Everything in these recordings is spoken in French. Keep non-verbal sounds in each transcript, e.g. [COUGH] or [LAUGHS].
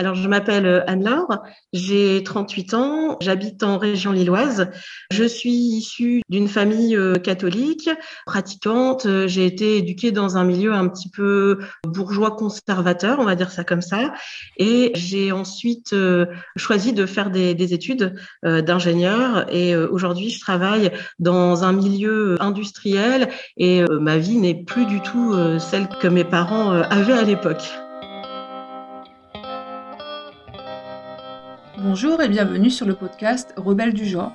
Alors, je m'appelle euh, Anne-Laure, j'ai 38 ans, j'habite en région lilloise. Je suis issue d'une famille euh, catholique, pratiquante. J'ai été éduquée dans un milieu un petit peu bourgeois conservateur, on va dire ça comme ça. Et j'ai ensuite euh, choisi de faire des, des études d'ingénieur. Et aujourd'hui, je travaille dans un milieu industriel et ma vie n'est plus du tout celle que mes parents avaient à l'époque. Bonjour et bienvenue sur le podcast Rebelles du genre.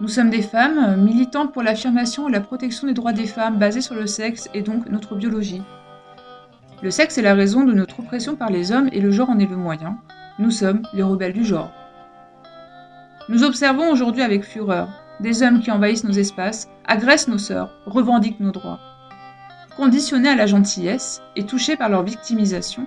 Nous sommes des femmes militantes pour l'affirmation et la protection des droits des femmes basés sur le sexe et donc notre biologie. Le sexe est la raison de notre oppression par les hommes et le genre en est le moyen. Nous sommes les rebelles du genre. Nous observons aujourd'hui avec fureur des hommes qui envahissent nos espaces, agressent nos sœurs, revendiquent nos droits. Conditionnés à la gentillesse et touchés par leur victimisation,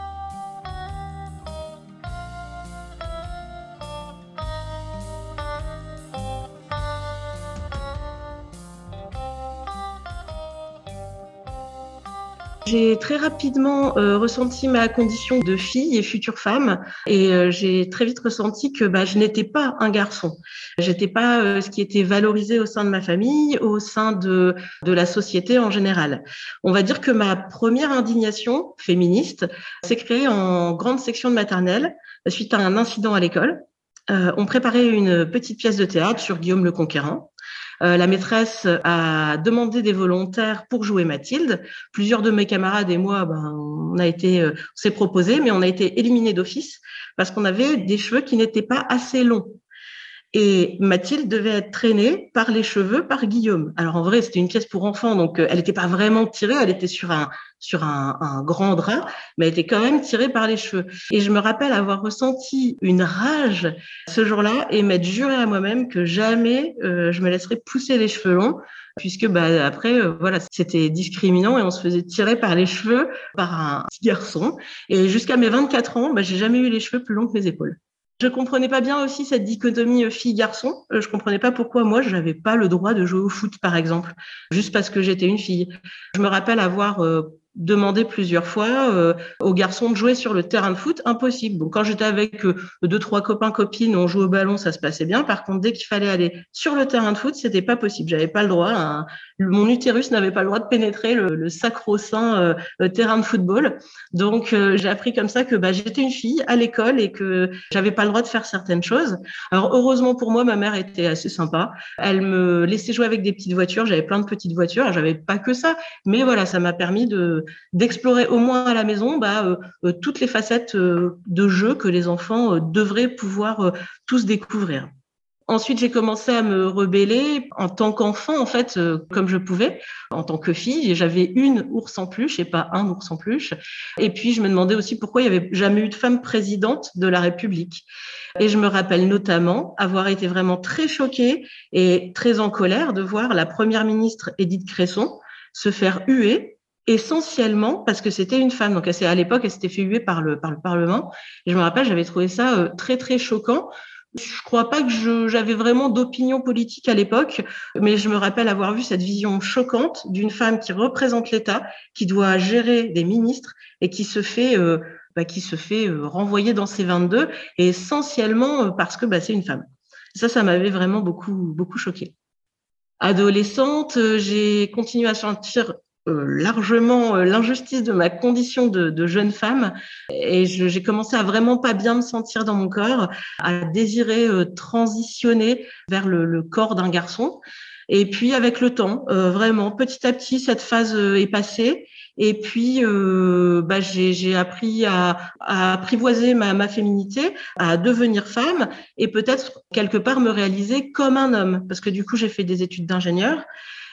J'ai très rapidement euh, ressenti ma condition de fille et future femme, et euh, j'ai très vite ressenti que bah, je n'étais pas un garçon. J'étais pas euh, ce qui était valorisé au sein de ma famille, au sein de la société en général. On va dire que ma première indignation féministe s'est créée en grande section de maternelle suite à un incident à l'école. on préparait une petite pièce de théâtre sur Guillaume le Conquérant. Euh, la maîtresse a demandé des volontaires pour jouer Mathilde. Plusieurs de mes camarades et moi, ben, on a été, euh, s'est proposé, mais on a été éliminés d'office parce qu'on avait des cheveux qui n'étaient pas assez longs. Et Mathilde devait être traînée par les cheveux par Guillaume. Alors en vrai, c'était une pièce pour enfants, donc euh, elle n'était pas vraiment tirée, elle était sur un sur un, un, grand drap, mais elle était quand même tirée par les cheveux. Et je me rappelle avoir ressenti une rage ce jour-là et m'être juré à moi-même que jamais euh, je me laisserais pousser les cheveux longs, puisque bah après euh, voilà c'était discriminant et on se faisait tirer par les cheveux par un petit garçon. Et jusqu'à mes 24 ans, bah, j'ai jamais eu les cheveux plus longs que mes épaules. Je comprenais pas bien aussi cette dichotomie euh, fille-garçon. Euh, je comprenais pas pourquoi moi je n'avais pas le droit de jouer au foot, par exemple, juste parce que j'étais une fille. Je me rappelle avoir euh, demandé plusieurs fois aux garçons de jouer sur le terrain de foot, impossible. Quand j'étais avec deux trois copains copines, on jouait au ballon, ça se passait bien. Par contre, dès qu'il fallait aller sur le terrain de foot, c'était pas possible. J'avais pas le droit. Hein. Mon utérus n'avait pas le droit de pénétrer le, sacro-saint euh, terrain de football. Donc, j'ai appris comme ça que bah, j'étais une fille à l'école et que j'avais pas le droit de faire certaines choses. Alors, heureusement pour moi, ma mère était assez sympa. Elle me laissait jouer avec des petites voitures. J'avais plein de petites voitures. J'avais pas que ça, mais voilà, ça m'a permis de d'explorer au moins à la maison bah, euh, euh, toutes les facettes euh, de jeu que les enfants devraient pouvoir tous découvrir. Ensuite, j'ai commencé à me rebeller en tant qu'enfant, en fait, comme je pouvais, en tant que fille. J'avais une ours en peluche et pas un ours en peluche. Et puis, je me demandais aussi pourquoi il n'y avait jamais eu de femme présidente de la République. Et je me rappelle notamment avoir été vraiment très choquée et très en colère de voir la première ministre Édith Cresson se faire huer essentiellement parce que c'était une femme. Donc, à l'époque, elle s'était fait huer par le, par le Parlement. Et je me rappelle, j'avais trouvé ça euh, très, très choquant. Je crois pas que j'avais vraiment d'opinion politique à l'époque, mais je me rappelle avoir vu cette vision choquante d'une femme qui représente l'État, qui doit gérer des ministres et qui se fait, euh, bah, qui se fait euh, renvoyer dans ses 22, et essentiellement parce que bah, c'est une femme. Ça, ça m'avait vraiment beaucoup, beaucoup choqué. Adolescente, j'ai continué à sentir euh, largement euh, l'injustice de ma condition de, de jeune femme et j'ai commencé à vraiment pas bien me sentir dans mon corps, à désirer euh, transitionner vers le, le corps d'un garçon. Et puis avec le temps, vraiment petit à petit, cette phase est passée. Et puis, euh, bah, j'ai appris à, à, apprivoiser ma, ma féminité, à devenir femme et peut-être quelque part me réaliser comme un homme. Parce que du coup, j'ai fait des études d'ingénieur.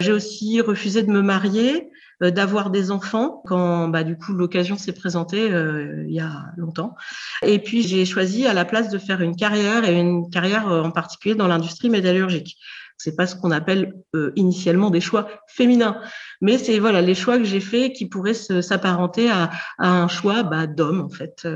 J'ai aussi refusé de me marier. Euh, d'avoir des enfants quand bah, du coup l'occasion s'est présentée euh, il y a longtemps. Et puis j'ai choisi à la place de faire une carrière et une carrière euh, en particulier dans l'industrie métallurgique. C'est pas ce qu'on appelle initialement des choix féminins, mais c'est voilà les choix que j'ai faits qui pourraient s'apparenter à, un choix bah, d'homme en fait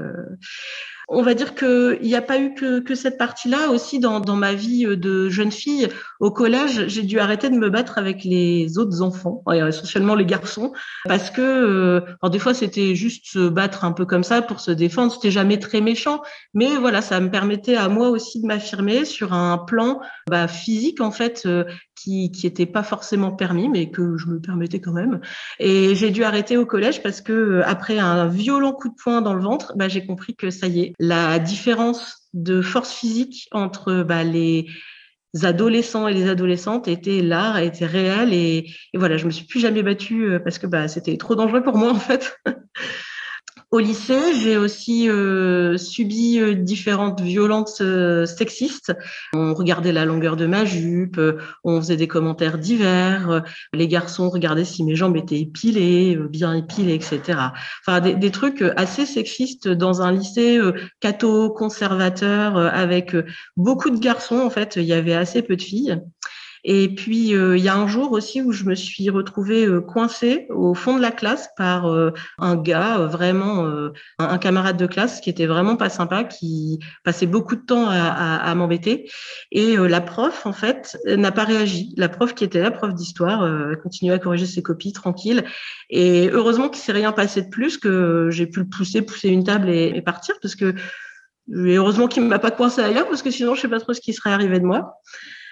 on va dire qu'il n'y a pas eu que, cette partie-là aussi dans, ma vie de jeune fille. Au collège, j'ai dû arrêter de me battre avec les autres enfants, essentiellement les garçons, parce que euh, des fois c'était juste se battre un peu comme ça pour se défendre. C'était jamais très méchant, mais voilà, ça me permettait à moi aussi de m'affirmer sur un plan bah, physique en fait euh, qui qui était pas forcément permis, mais que je me permettais quand même. Et j'ai dû arrêter au collège parce que euh, après un violent coup de poing dans le ventre, bah, j'ai compris que ça y est, la différence de force physique entre bah, les adolescents et les adolescentes était là, était réelle et, et, voilà, je me suis plus jamais battue euh, parce que bah, c'était trop dangereux pour moi en fait. [LAUGHS] Au lycée, j'ai aussi euh, subi euh, différentes violences euh, sexistes. On regardait la longueur de ma jupe, on faisait des commentaires divers, les garçons regardaient si mes jambes étaient épilées, bien épilées, etc. Enfin, des, des trucs assez sexistes dans un lycée catho conservateur avec beaucoup de garçons. En fait, il y avait assez peu de filles. Et puis, euh, il y a un jour aussi où je me suis retrouvée euh, coincée au fond de la classe par euh, un gars, vraiment un, camarade de classe qui était vraiment pas sympa, qui passait beaucoup de temps à, à, à m'embêter. Et la prof, en fait, n'a pas réagi. La prof qui était la prof d'histoire, continuait à corriger ses copies tranquille. Et heureusement qu'il s'est rien passé de plus, que j'ai pu le pousser, pousser une table et, et partir, parce que et heureusement qu'il ne m'a pas coincé ailleurs, parce que sinon, je sais pas trop ce qui serait arrivé de moi.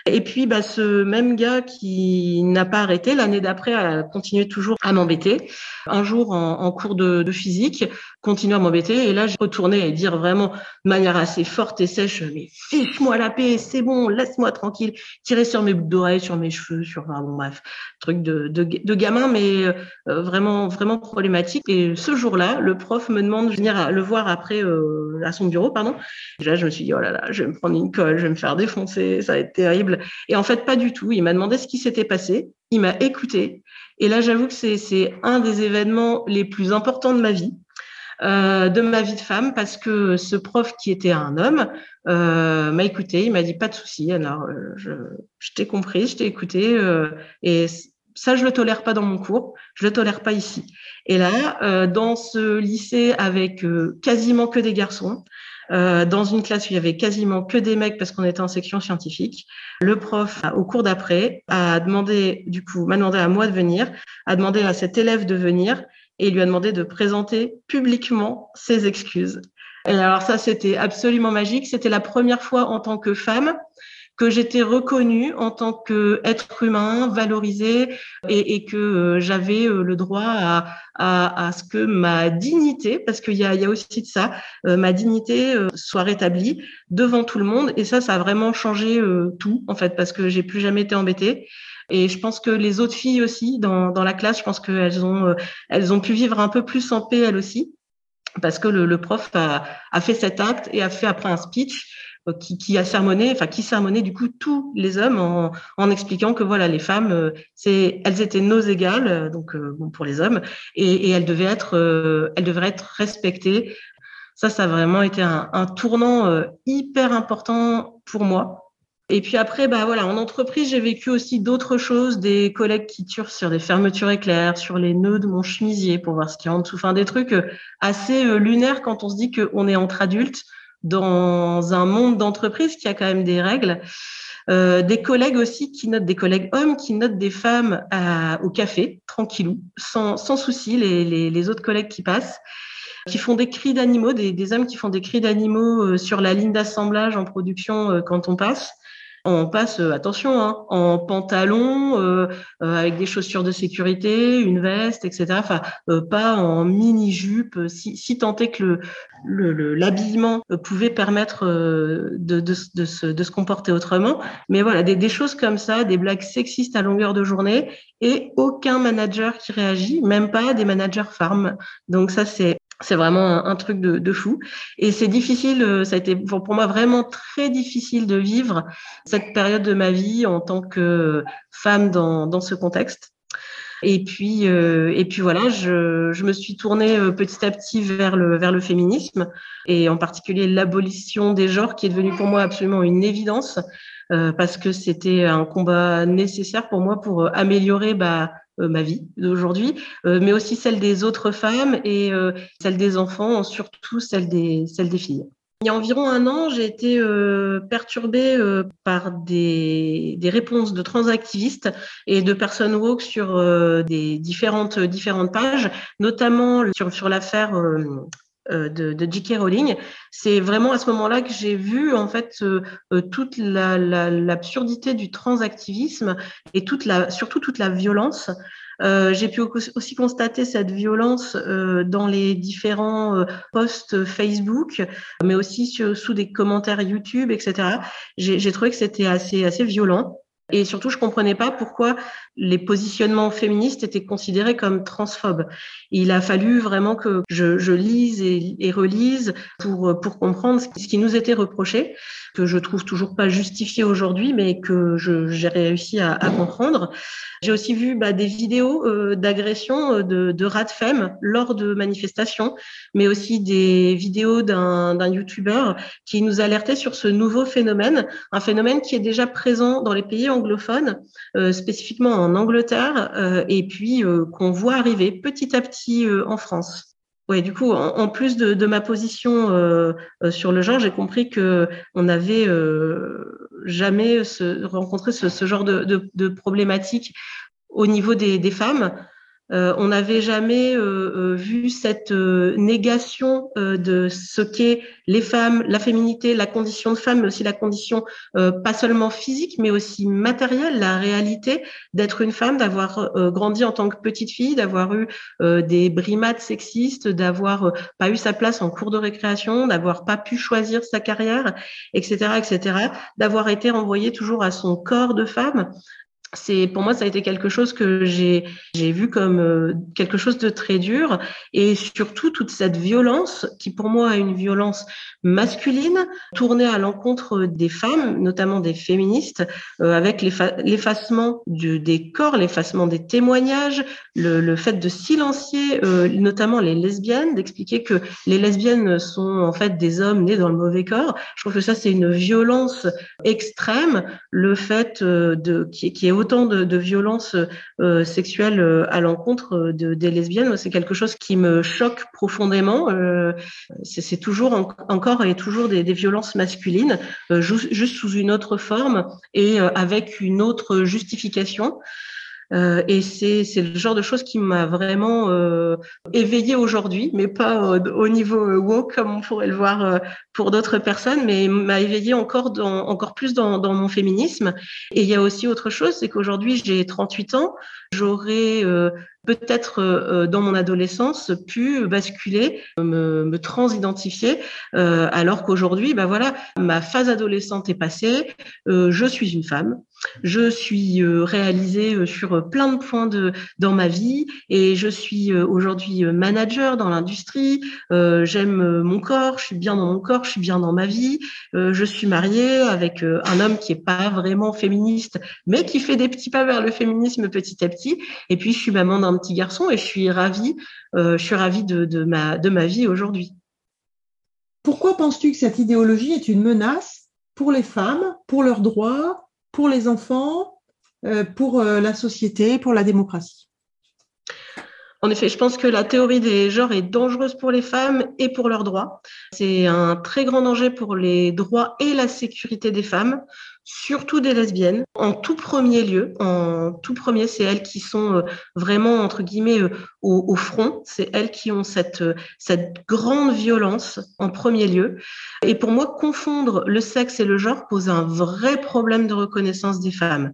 Et puis, bah, ce même gars qui n'a pas arrêté, l'année d'après, a continué toujours à m'embêter. Un jour, en, cours de, de, physique, continue à m'embêter. Et là, j'ai retourné et dire vraiment de manière assez forte et sèche, mais fiche-moi la paix, c'est bon, laisse-moi tranquille. Tirer sur mes boucles d'oreilles, sur mes cheveux, sur, enfin, bon, bref, truc de, de, de gamin, mais euh, vraiment, vraiment problématique. Et ce jour-là, le prof me demande de venir le voir après euh, à son bureau, pardon. Et là, je me suis dit, oh là là, je vais me prendre une colle, je vais me faire défoncer, ça va être terrible. Et en fait, pas du tout. Il m'a demandé ce qui s'était passé. Il m'a écouté. Et là, j'avoue que c'est un des événements les plus importants de ma vie. Euh, de ma vie de femme parce que ce prof qui était un homme euh, m'a écouté, il m'a dit pas de souci, alors euh, je, je t'ai compris, je t'ai écouté et ça je le tolère pas dans mon cours, je le tolère pas ici. Et là, dans ce lycée avec quasiment que des garçons, euh, dans une classe où il y avait quasiment que des mecs parce qu'on était en section scientifique. Le prof, au cours d'après, a demandé, du coup, m'a demandé à moi de venir, a demandé à cet élève de venir et lui a demandé de présenter publiquement ses excuses. Et alors ça, c'était absolument magique. C'était la première fois en tant que femme que j'étais reconnue en tant qu'être humain, valorisé, et, que euh, j'avais euh, le droit à, ce que ma dignité, parce qu'il y a, y a aussi de ça, euh, ma dignité soit rétablie devant tout le monde. Et ça, ça a vraiment changé tout, en fait, parce que j'ai plus jamais été embêtée. Et je pense que les autres filles aussi dans, dans la classe, je pense qu'elles ont, elles ont pu vivre un peu plus en paix elles aussi, parce que le, prof a, fait cet acte et a fait après un speech euh, qui, a sermonné, enfin qui sermonnait du coup tous les hommes en, expliquant que voilà les femmes, euh, c'est elles étaient nos égales, euh, donc bon pour les hommes, et, et elles devaient être, elles devraient être respectées. Ça, ça a vraiment été un tournant hyper important pour moi. Et puis après, bah voilà, en entreprise, j'ai vécu aussi d'autres choses, des collègues qui turent sur des fermetures éclairs, sur les nœuds de mon chemisier pour voir ce qu'il y a en dessous, enfin des trucs assez lunaires quand on se dit qu'on est entre adultes dans un monde d'entreprise qui a quand même des règles. Euh, des collègues aussi qui notent, des collègues hommes qui notent des femmes à, au café, tranquillou, sans, sans souci, les, les, les, autres collègues qui passent, qui font des cris d'animaux, des, des, hommes qui font des cris d'animaux euh, sur la ligne d'assemblage en production euh, quand on passe. On passe, euh, attention, hein, en pantalon, euh, euh, avec des chaussures de sécurité, une veste, etc. Enfin, pas en mini-jupe, si, si tant est que le, l'habillement pouvait permettre de, de, de, se, de se comporter autrement. Mais voilà, des, des choses comme ça, des blagues sexistes à longueur de journée et aucun manager qui réagit, même pas des managers femmes. Donc ça, c'est c'est vraiment un, truc de, de, fou. Et c'est difficile, euh, ça a été pour moi vraiment très difficile de vivre cette période de ma vie en tant que femme dans, dans ce contexte. Et puis, euh, et puis voilà, je, je, me suis tournée euh, petit à petit vers le, vers le féminisme et en particulier l'abolition des genres qui est devenue pour moi absolument une évidence. parce que c'était un combat nécessaire pour moi pour améliorer bah, ma vie d'aujourd'hui, mais aussi celle des autres femmes et celle des enfants, surtout celle des, celle des filles. Il y a environ un an, j'ai été euh, perturbée euh, par des, des, réponses de transactivistes et de personnes woke sur euh, des différentes, différentes pages, notamment sur, sur l'affaire euh, de, de J.K. Rowling. C'est vraiment à ce moment-là que j'ai vu en fait toute l'absurdité la, du transactivisme et surtout toute la violence euh, j'ai pu aussi constater cette violence euh, dans les différents euh, posts Facebook, mais aussi sous des commentaires YouTube, etc. J'ai trouvé que c'était assez assez violent. Et surtout, je comprenais pas pourquoi les positionnements féministes étaient considérés comme transphobes. Il a fallu vraiment que je, lise et, relise pour comprendre ce qui nous était reproché, que je trouve toujours pas justifié aujourd'hui, mais que j'ai réussi à, comprendre. J'ai aussi vu bah, des vidéos euh, d'agression euh, de, de rats de femme lors de manifestations, mais aussi des vidéos d'un YouTuber qui nous alertait sur ce nouveau phénomène, un phénomène qui est déjà présent dans les pays anglophones, euh, spécifiquement en Angleterre, euh, et puis euh, qu'on voit arriver petit à petit en France. Ouais, du coup, en, plus de, ma position sur le genre, j'ai compris que on n'avait jamais rencontré ce, genre de, problématique au niveau des femmes. Euh, on n'avait jamais euh, euh, vu cette négation de ce qu'est les femmes, la féminité, la condition de femme, mais aussi la condition pas seulement physique, mais aussi matérielle, la réalité d'être une femme, d'avoir grandi en tant que petite fille, d'avoir eu des brimades sexistes, d'avoir pas eu sa place en cours de récréation, d'avoir pas pu choisir sa carrière, etc., etc., d'avoir été renvoyée toujours à son corps de femme c'est pour moi ça a été quelque chose que j'ai j'ai vu comme euh, quelque chose de très dur et surtout toute cette violence qui pour moi est une violence masculine tournée à l'encontre des femmes notamment des féministes euh, avec l'effacement des corps l'effacement des témoignages le, le fait de silencier euh, notamment les lesbiennes d'expliquer que les lesbiennes sont en fait des hommes nés dans le mauvais corps. Je trouve que ça c'est une violence extrême le fait de qui, qui est autant de, violences euh, sexuelles euh, à l'encontre de, des lesbiennes, c'est quelque chose qui me choque profondément. Euh, c'est toujours encore et toujours des, violences masculines, juste sous une autre forme et avec une autre justification. Euh, et c'est c'est le genre de choses qui m'a vraiment euh, éveillée aujourd'hui, mais pas au, au niveau euh, woke comme on pourrait le voir euh, pour d'autres personnes, mais m'a éveillée encore dans, encore plus dans, dans mon féminisme. Et il y a aussi autre chose, c'est qu'aujourd'hui j'ai 38 ans, j'aurais euh, peut-être euh, dans mon adolescence pu basculer, me, me transidentifier, euh, alors qu'aujourd'hui, bah voilà, ma phase adolescente est passée, euh, je suis une femme, je suis réalisée sur plein de points de dans ma vie et je suis aujourd'hui manager dans l'industrie. J'aime mon corps, je suis bien dans mon corps, je suis bien dans ma vie. je suis mariée avec un homme qui est pas vraiment féministe, mais qui fait des petits pas vers le féminisme petit à petit. Et puis je suis maman d'un petit garçon et je suis ravie, euh, je suis ravie de, de, ma, de ma vie aujourd'hui. Pourquoi penses-tu que cette idéologie est une menace pour les femmes, pour leurs droits, pour les enfants, euh, pour euh, la société, pour la démocratie en effet, je pense que la théorie des genres est dangereuse pour les femmes et pour leurs droits. C'est un très grand danger pour les droits et la sécurité des femmes surtout des lesbiennes. En tout premier lieu, en tout premier, c'est elles qui sont euh, vraiment entre guillemets euh, au, au front. C'est elles qui ont cette euh, cette grande violence en premier lieu. Et pour moi, confondre le sexe et le genre pose un vrai problème de reconnaissance des femmes,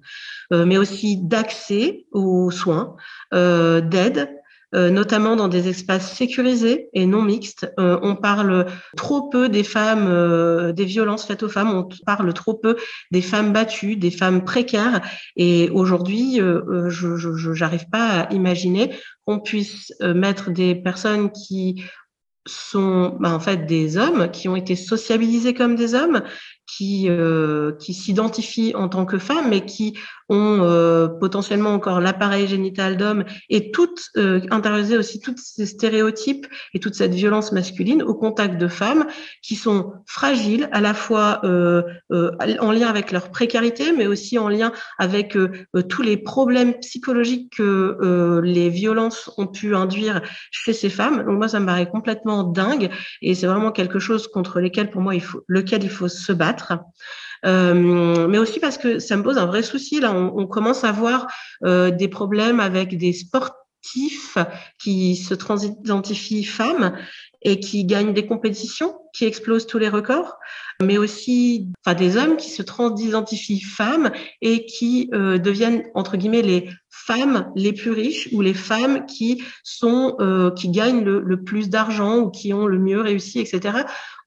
mais aussi d'accès aux soins, d'aide notamment dans des espaces sécurisés et non mixtes. Euh, on parle trop peu des femmes, euh, des violences faites aux femmes, on parle trop peu des femmes battues, des femmes précaires. Et aujourd'hui, je n'arrive pas à imaginer qu'on puisse mettre des personnes qui sont bah, en fait des hommes qui ont été sociabilisés comme des hommes, qui, euh, qui s'identifient en tant que femmes, mais qui ont euh, potentiellement encore l'appareil génital d'homme et toutes euh, aussi tous ces stéréotypes et toute cette violence masculine au contact de femmes qui sont fragiles, à la fois euh, euh en lien avec leur précarité, mais aussi en lien avec euh, tous les problèmes psychologiques que les violences ont pu induire chez ces femmes. Donc moi, ça me paraît complètement dingue et c'est vraiment quelque chose contre lesquels, pour moi, il faut, lequel il faut se battre. Euh, mais aussi parce que ça me pose un vrai souci. Là, on, on commence à voir euh, des problèmes avec des sportifs qui se transidentifient femmes et qui gagnent des compétitions, qui explosent tous les records, mais aussi enfin, des hommes qui se transidentifient femmes et qui euh, deviennent entre guillemets les femmes les plus riches ou les femmes qui sont euh, qui gagnent le, le plus d'argent ou qui ont le mieux réussi, etc.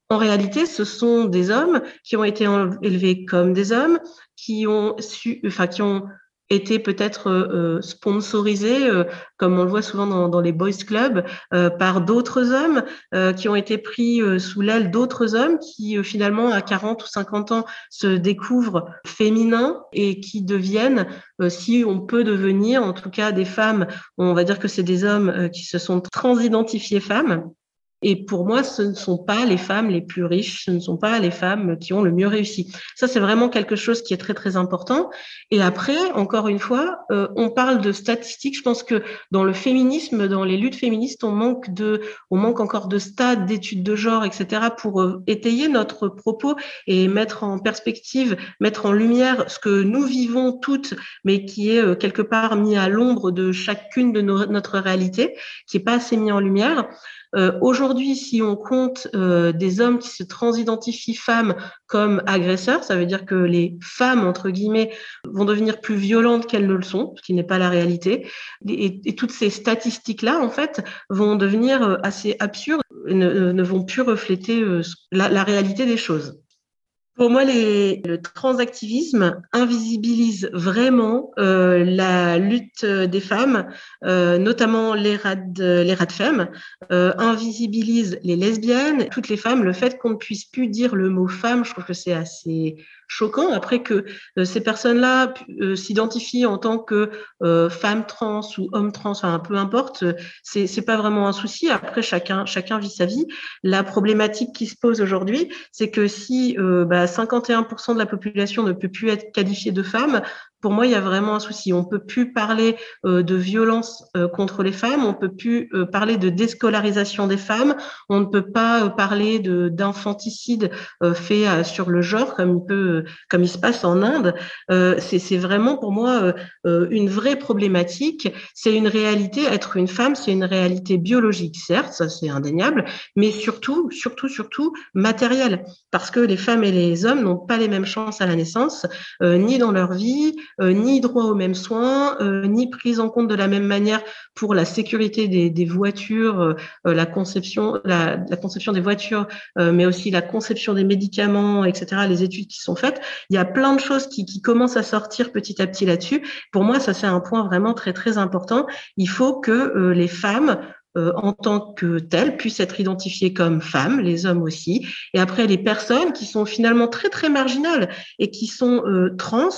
En réalité, ce sont des hommes qui ont été élevés comme des hommes, qui ont su, enfin, qui ont été peut-être euh, sponsorisés, euh, comme on le voit souvent dans, les boys clubs, euh, par d'autres hommes, euh, qui ont été pris euh, sous l'aile d'autres hommes, qui finalement à 40 ou 50 ans se découvrent féminins et qui deviennent, si on peut devenir, en tout cas des femmes, on va dire que c'est des hommes qui se sont transidentifiés femmes, et pour moi, ce ne sont pas les femmes les plus riches, ce ne sont pas les femmes qui ont le mieux réussi. Ça, c'est vraiment quelque chose qui est très, très important. Et après, encore une fois, euh, on parle de statistiques. Je pense que dans le féminisme, dans les luttes féministes, on manque de, on manque encore de stades, d'études de genre, etc., pour euh, étayer notre propos et mettre en perspective, mettre en lumière ce que nous vivons toutes, mais qui est euh, quelque part mis à l'ombre de chacune de nos, notre réalité, qui est pas assez mis en lumière. Euh, Aujourd'hui, si on compte euh, des hommes qui se transidentifient femmes comme agresseurs, ça veut dire que les femmes, entre guillemets, vont devenir plus violentes qu'elles ne le sont, ce qui n'est pas la réalité. Et, toutes ces statistiques-là, en fait, vont devenir euh, assez absurdes ne, ne vont plus refléter la réalité des choses. Pour moi, les, le transactivisme invisibilise vraiment euh, la lutte des femmes, euh, notamment les rades, les rades femmes, euh, invisibilise les lesbiennes, toutes les femmes. Le fait qu'on ne puisse plus dire le mot femme, je trouve que c'est assez choquant. Après que euh, ces personnes-là euh, s'identifient en tant que euh, femmes trans ou hommes trans, enfin peu importe, c'est c'est pas vraiment un souci. Après chacun chacun vit sa vie. La problématique qui se pose aujourd'hui, c'est que si bah, 51% de la population ne peut plus être qualifiée de femme, pour moi, il y a vraiment un souci. On peut plus parler euh, de violence euh, contre les femmes, on peut plus euh, parler de déscolarisation des femmes, on ne peut pas parler de d'infanticide fait sur le genre comme il peut, comme il se passe en Inde. c'est vraiment pour moi une vraie problématique. C'est une réalité. Être une femme, c'est une réalité biologique, certes, ça c'est indéniable, mais surtout, surtout, surtout matérielle, parce que les femmes et les hommes n'ont pas les mêmes chances à la naissance, ni dans leur vie euh, ni droit aux mêmes soins, euh, ni prise en compte de la même manière pour la sécurité des, voitures, euh, la conception, la, la, conception des voitures, mais aussi la conception des médicaments, etc. Les études qui sont faites, il y a plein de choses qui, qui commencent à sortir petit à petit là-dessus. Pour moi, ça c'est un point vraiment très très important. Il faut que les femmes euh, en tant que telles puissent être identifiées comme femmes, les hommes aussi. Et après, les personnes qui sont finalement très très marginales et qui sont euh, trans,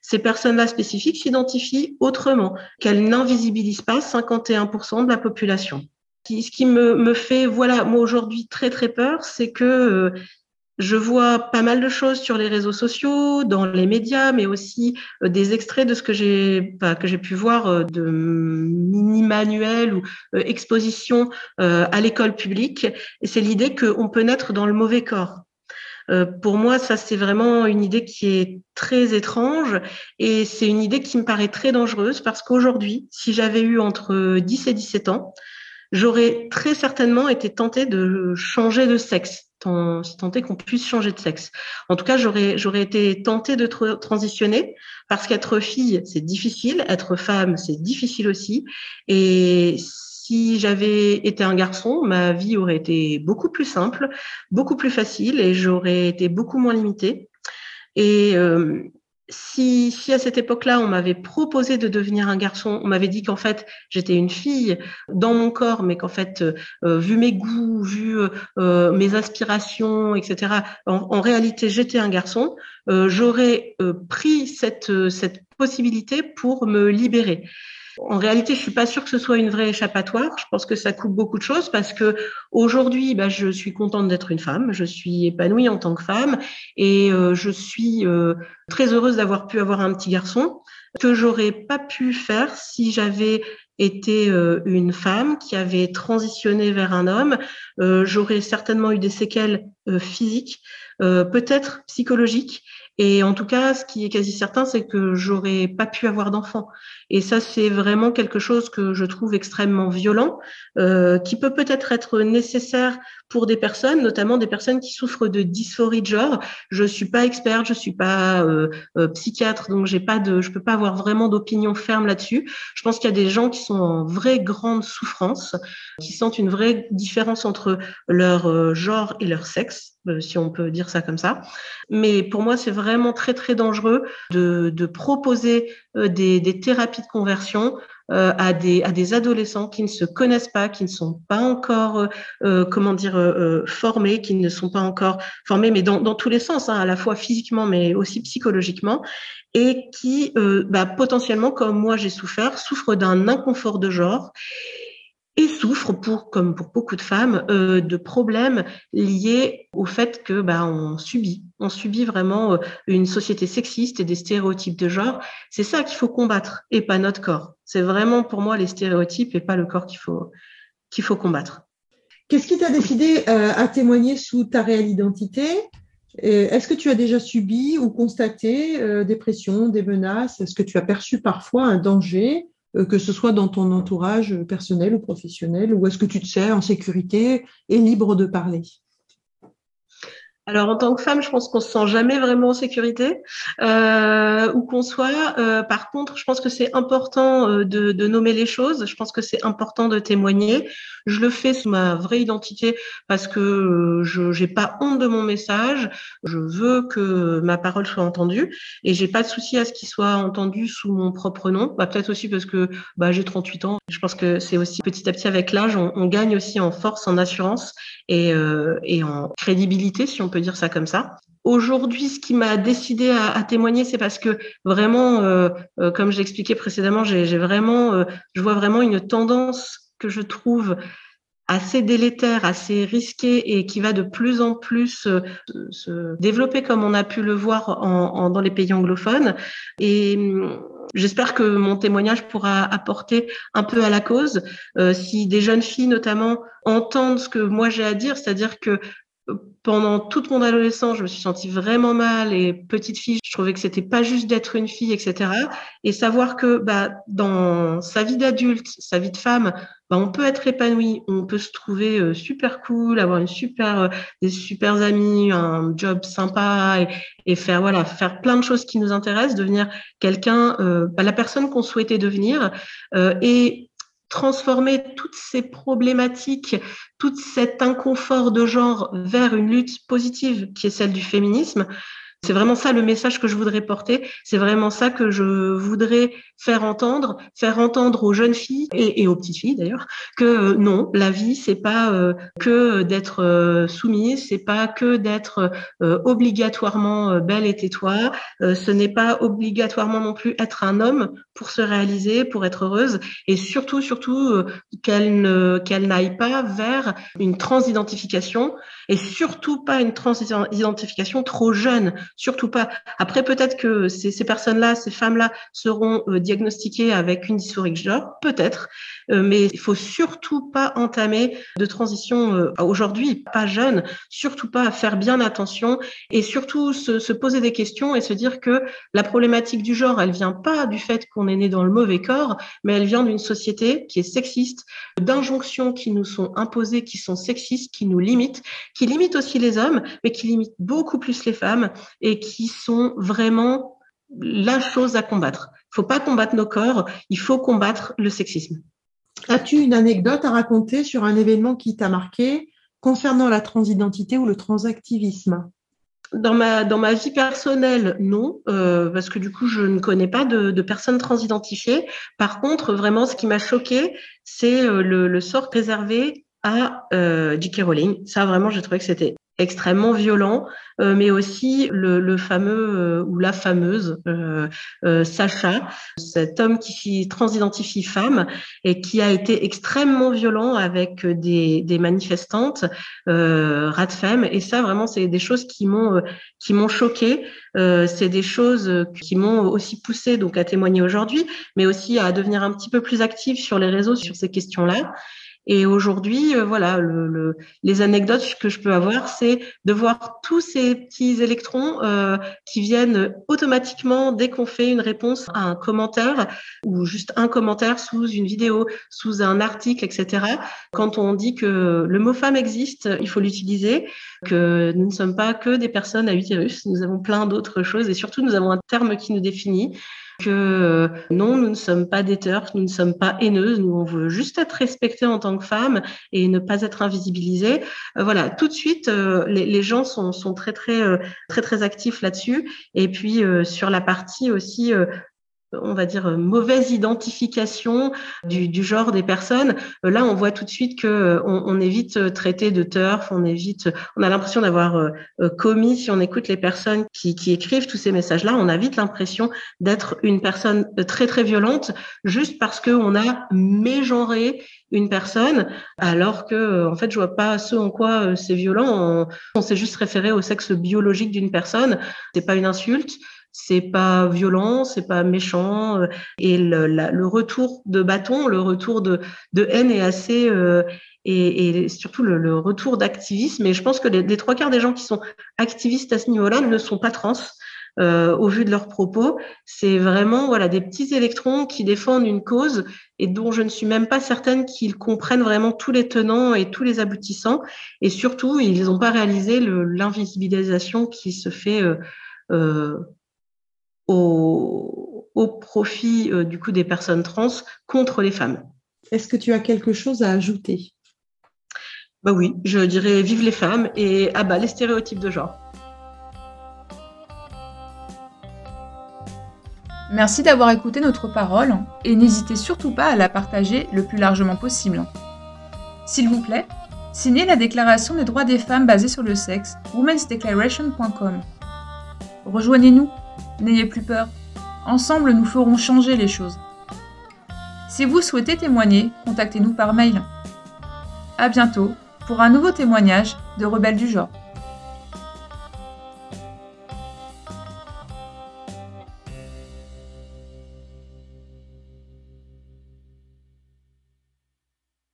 ces personnes-là spécifiques s'identifient autrement, qu'elles n'invisibilisent pas 51% de la population. Ce qui me, me fait, voilà, moi aujourd'hui très très peur, c'est que euh, je vois pas mal de choses sur les réseaux sociaux, dans les médias, mais aussi euh, des extraits de ce que j'ai que j'ai pu voir euh, de mini manuels ou euh, expositions à l'école publique. Et c'est l'idée qu'on peut naître dans le mauvais corps. pour moi, ça c'est vraiment une idée qui est très étrange et c'est une idée qui me paraît très dangereuse parce qu'aujourd'hui, si j'avais eu entre 10 et 17 ans, j'aurais très certainement été tentée de changer de sexe si tant qu'on puisse changer de sexe. En tout cas, j'aurais j'aurais été tentée de transitionner parce qu'être fille, c'est difficile, être femme, c'est difficile aussi. Et si j'avais été un garçon, ma vie aurait été beaucoup plus simple, beaucoup plus facile et j'aurais été beaucoup moins limitée. Et euh, si, à cette époque-là, on m'avait proposé de devenir un garçon, on m'avait dit qu'en fait, j'étais une fille dans mon corps, mais qu'en fait, euh, vu mes goûts, vu euh, mes aspirations, etc., en, réalité, j'étais un garçon, euh, j'aurais pris cette, cette possibilité pour me libérer. En réalité, je suis pas sûre que ce soit une vraie échappatoire. Je pense que ça coupe beaucoup de choses parce que aujourd'hui, bah, je suis contente d'être une femme. Je suis épanouie en tant que femme et euh, je suis euh, très heureuse d'avoir pu avoir un petit garçon que j'aurais pas pu faire si j'avais été euh, une femme qui avait transitionné vers un homme. j'aurais certainement eu des séquelles physiques, peut-être psychologiques et en tout cas, ce qui est quasi certain, c'est que j'aurais pas pu avoir d'enfant. Et ça, c'est vraiment quelque chose que je trouve extrêmement violent, euh, qui peut peut-être être nécessaire pour des personnes, notamment des personnes qui souffrent de dysphorie de genre. Je suis pas experte, je suis pas euh, euh, psychiatre, donc j'ai pas de, je peux pas avoir vraiment d'opinion ferme là-dessus. Je pense qu'il y a des gens qui sont en vraie grande souffrance, qui sentent une vraie différence entre leur euh, genre et leur sexe euh, si on peut dire ça comme ça. Mais pour moi, c'est vraiment très très dangereux de, de proposer des, des, thérapies de conversion euh, à, des, adolescents qui ne se connaissent pas, qui ne sont pas encore, euh, comment dire, formés, qui ne sont pas encore formés, mais dans, dans tous les sens, hein, à la fois physiquement, mais aussi psychologiquement, et qui, bah, potentiellement, comme moi j'ai souffert, souffrent d'un inconfort de genre et souffrent pour, comme pour beaucoup de femmes, euh, de problèmes liés au fait que bah, on subit, on subit vraiment euh, une société sexiste et des stéréotypes de genre. C'est ça qu'il faut combattre et pas notre corps. C'est vraiment pour moi les stéréotypes et pas le corps qu'il faut qu'il faut combattre. Qu'est-ce qui t'a décidé euh, à témoigner sous ta réelle identité? Est-ce que tu as déjà subi ou constaté des pressions, des menaces? Est-ce que tu as perçu parfois un danger? Que ce soit dans ton entourage personnel ou professionnel, ou est-ce que tu te sens en sécurité et libre de parler? Alors en tant que femme, je pense qu'on se sent jamais vraiment en sécurité, euh, où qu'on soit. Euh, par contre, je pense que c'est important euh, de, de, nommer les choses. Je pense que c'est important de témoigner. Je le fais sous ma vraie identité parce que euh, je n'ai pas honte de mon message. Je veux que ma parole soit entendue et j'ai pas de souci à ce qu'il soit entendu sous mon propre nom. Bah, peut-être aussi parce que bah, j'ai 38 ans. Je pense que c'est aussi petit à petit avec l'âge, on, on, gagne aussi en force, en assurance et, euh, et en crédibilité, si on peut dire ça comme ça. Aujourd'hui, ce qui m'a décidé à, témoigner, c'est parce que vraiment, euh, euh, comme je l'expliquais précédemment, j'ai vraiment, euh, je vois vraiment une tendance que je trouve assez délétère, assez risquée et qui va de plus en plus se développer comme on a pu le voir en, dans les pays anglophones. Et hum, J'espère que mon témoignage pourra apporter un peu à la cause. si des jeunes filles notamment entendent ce que moi j'ai à dire, c'est-à-dire que pendant toute mon adolescence, je me suis sentie vraiment mal et petite fille, je trouvais que c'était pas juste d'être une fille, etc. Et savoir que bah, dans sa vie d'adulte, sa vie de femme, bah, on peut être épanoui, on peut se trouver euh, super cool, avoir une super, euh, des super amis, un job sympa et, et, faire voilà, faire plein de choses qui nous intéressent, devenir quelqu'un, euh, bah, la personne qu'on souhaitait devenir et transformer toutes ces problématiques, tout cet inconfort de genre vers une lutte positive qui est celle du féminisme, c'est vraiment ça le message que je voudrais porter. C'est vraiment ça que je voudrais faire entendre, faire entendre aux jeunes filles et, aux petites filles d'ailleurs que euh, non, la vie c'est pas euh, que d'être euh, soumise, c'est pas que d'être obligatoirement belle et tais-toi. ce n'est pas obligatoirement non plus être un homme pour se réaliser, pour être heureuse, et surtout surtout qu'elle ne qu'elle n'aille pas vers une transidentification et surtout pas une transidentification trop jeune surtout pas. Après, peut-être que ces, personnes-là, ces femmes-là seront euh, diagnostiquées avec une dysphorie de genre, peut-être, mais il faut surtout pas entamer de transition euh, aujourd'hui, pas jeune, surtout pas faire bien attention et surtout se, se, poser des questions et se dire que la problématique du genre, elle vient pas du fait qu'on est né dans le mauvais corps, mais elle vient d'une société qui est sexiste, d'injonctions qui nous sont imposées, qui sont sexistes, qui nous limitent, qui limitent aussi les hommes, mais qui limitent beaucoup plus les femmes et qui sont vraiment la chose à combattre. Il faut pas combattre nos corps, il faut combattre le sexisme. As-tu une anecdote à raconter sur un événement qui t'a marqué concernant la transidentité ou le transactivisme? Dans ma, dans ma vie personnelle, non, euh, parce que du coup, je ne connais pas de, personnes transidentifiées. Par contre, vraiment, ce qui m'a choqué, c'est euh, le, le, sort réservé à euh, J.K. Rowling. Ça, vraiment, j'ai trouvé que c'était extrêmement violent, euh, mais aussi le, le fameux euh, ou la fameuse euh, Sacha, cet homme qui transidentifie femme et qui a été extrêmement violent avec des, des manifestantes euh. Et ça, vraiment, c'est des choses qui m'ont qui m'ont choqué. c'est des choses qui m'ont aussi poussé donc à témoigner aujourd'hui, mais aussi à devenir un petit peu plus active sur les réseaux sur ces questions-là. Et aujourd'hui, euh, voilà, le, le, les anecdotes que je peux avoir, c'est de voir tous ces petits électrons euh, qui viennent automatiquement dès qu'on fait une réponse à un commentaire ou juste un commentaire sous une vidéo, sous un article, etc. Quand on dit que le mot femme existe, il faut l'utiliser, que nous ne sommes pas que des personnes à utérus, nous avons plein d'autres choses et surtout nous avons un terme qui nous définit que euh, non, nous ne sommes pas des nous ne sommes pas haineuses, nous on veut juste être respectées en tant que femmes et ne pas être invisibilisées. Euh, voilà, tout de suite, euh, les, les, gens sont, sont très très très très actifs là-dessus. Et puis sur la partie aussi on va dire euh, mauvaise identification du, genre des personnes. Euh, là, on voit tout de suite que euh, on, on est de turf, on évite, on a l'impression d'avoir commis. Si on écoute les personnes qui, écrivent tous ces messages-là, on a vite l'impression d'être une personne très très violente juste parce que on a mégenré une personne, alors que en fait, je vois pas ce en quoi c'est violent. On, on s'est juste référé au sexe biologique d'une personne. C'est pas une insulte c'est pas violent, c'est pas méchant, euh, et le, le, retour de bâton, le retour de, de haine est assez euh, et, et, surtout le, le retour d'activisme. Et je pense que les, les, trois quarts des gens qui sont activistes à ce niveau-là ne sont pas trans. Euh, au vu de leurs propos, c'est vraiment voilà des petits électrons qui défendent une cause et dont je ne suis même pas certaine qu'ils comprennent vraiment tous les tenants et tous les aboutissants. Et surtout, ils n'ont pas réalisé l'invisibilisation qui se fait euh, euh, au, au profit euh, du coup des personnes trans contre les femmes. Est-ce que tu as quelque chose à ajouter? Bah oui, je dirais vive les femmes et ah bah les stéréotypes de genre. Merci d'avoir écouté notre parole et n'hésitez surtout pas à la partager le plus largement possible. S'il vous plaît, signez la Déclaration des droits des femmes basée sur le sexe, womensdeclaration.com. Rejoignez-nous N'ayez plus peur. Ensemble, nous ferons changer les choses. Si vous souhaitez témoigner, contactez-nous par mail. À bientôt pour un nouveau témoignage de Rebelles du genre.